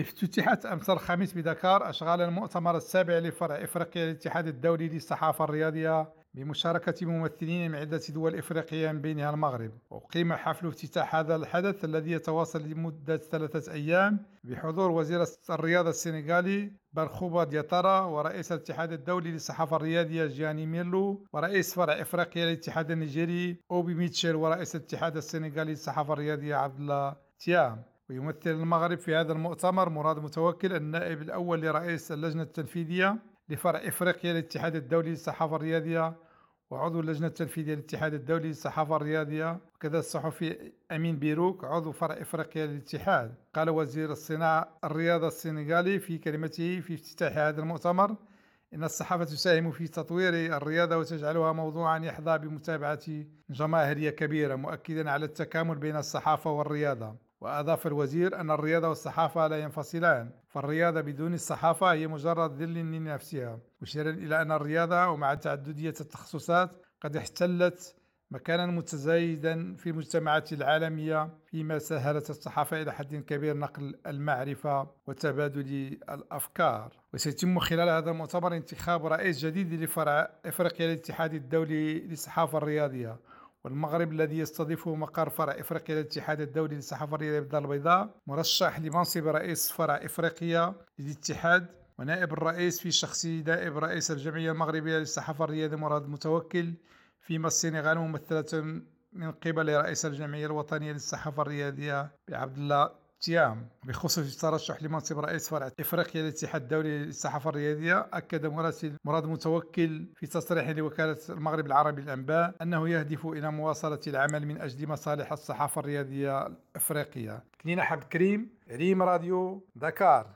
افتتحت أمس الخميس بدكار أشغال المؤتمر السابع لفرع إفريقيا للاتحاد الدولي للصحافة الرياضية بمشاركة ممثلين من عدة دول إفريقية من بينها المغرب. وقيم حفل افتتاح هذا الحدث الذي يتواصل لمدة ثلاثة أيام بحضور وزير الرياضة السنغالي برخوبا دياتارا ورئيس الاتحاد الدولي للصحافة الرياضية جياني ميرلو ورئيس فرع إفريقيا للاتحاد النيجيري أوبي ميتشل ورئيس الاتحاد السنغالي للصحافة الرياضية عبد الله تيام. ويمثل المغرب في هذا المؤتمر مراد متوكل النائب الأول لرئيس اللجنة التنفيذية لفرع إفريقيا للاتحاد الدولي للصحافة الرياضية وعضو اللجنة التنفيذية للاتحاد الدولي للصحافة الرياضية وكذا الصحفي أمين بيروك عضو فرع إفريقيا للاتحاد. قال وزير الصناعة الرياضة السنغالي في كلمته في افتتاح هذا المؤتمر إن الصحافة تساهم في تطوير الرياضة وتجعلها موضوعا يحظى بمتابعة جماهيرية كبيرة مؤكدا على التكامل بين الصحافة والرياضة. وأضاف الوزير أن الرياضة والصحافة لا ينفصلان فالرياضة بدون الصحافة هي مجرد ذل لنفسها. مشيرا إلى أن الرياضة ومع تعددية التخصصات قد احتلت مكانا متزايدا في المجتمعات العالمية فيما سهلت الصحافة إلى حد كبير نقل المعرفة وتبادل الأفكار. وسيتم خلال هذا المؤتمر انتخاب رئيس جديد لفرع إفريقيا للاتحاد الدولي للصحافة الرياضية. والمغرب الذي يستضيفه مقر فرع إفريقيا للاتحاد الدولي للصحافه الرياضيه بالدار البيضاء مرشح لمنصب رئيس فرع إفريقيا للاتحاد ونائب الرئيس في شخص نائب رئيس الجمعية المغربية للصحافه الرياضيه مراد متوكل فيما السنغال ممثلة من قبل رئيس الجمعية الوطنية للصحافه الرياضيه بعبد الله تيام بخصوص الترشح لمنصب رئيس فرع إفريقيا للاتحاد الدولي للصحافة الرياضية أكد مراسل مراد متوكل في تصريح لوكالة المغرب العربي للانباء أنه يهدف إلى مواصلة العمل من أجل مصالح الصحافة الرياضية الإفريقية. كلينا حب كريم ريم راديو دكار